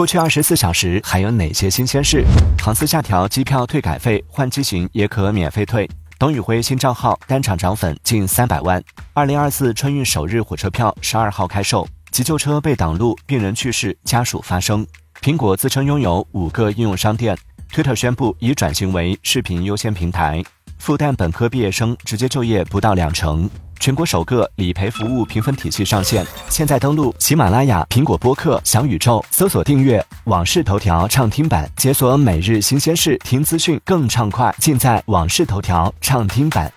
过去二十四小时还有哪些新鲜事？航司下调机票退改费，换机型也可免费退。董宇辉新账号单场涨粉近三百万。二零二四春运首日火车票十二号开售。急救车被挡路，病人去世，家属发声。苹果自称拥有五个应用商店。Twitter 宣布已转型为视频优先平台。复旦本科毕业生直接就业不到两成。全国首个理赔服务评分体系上线。现在登录喜马拉雅、苹果播客、小宇宙，搜索订阅《往事头条》畅听版，解锁每日新鲜事，听资讯更畅快，尽在《往事头条》畅听版。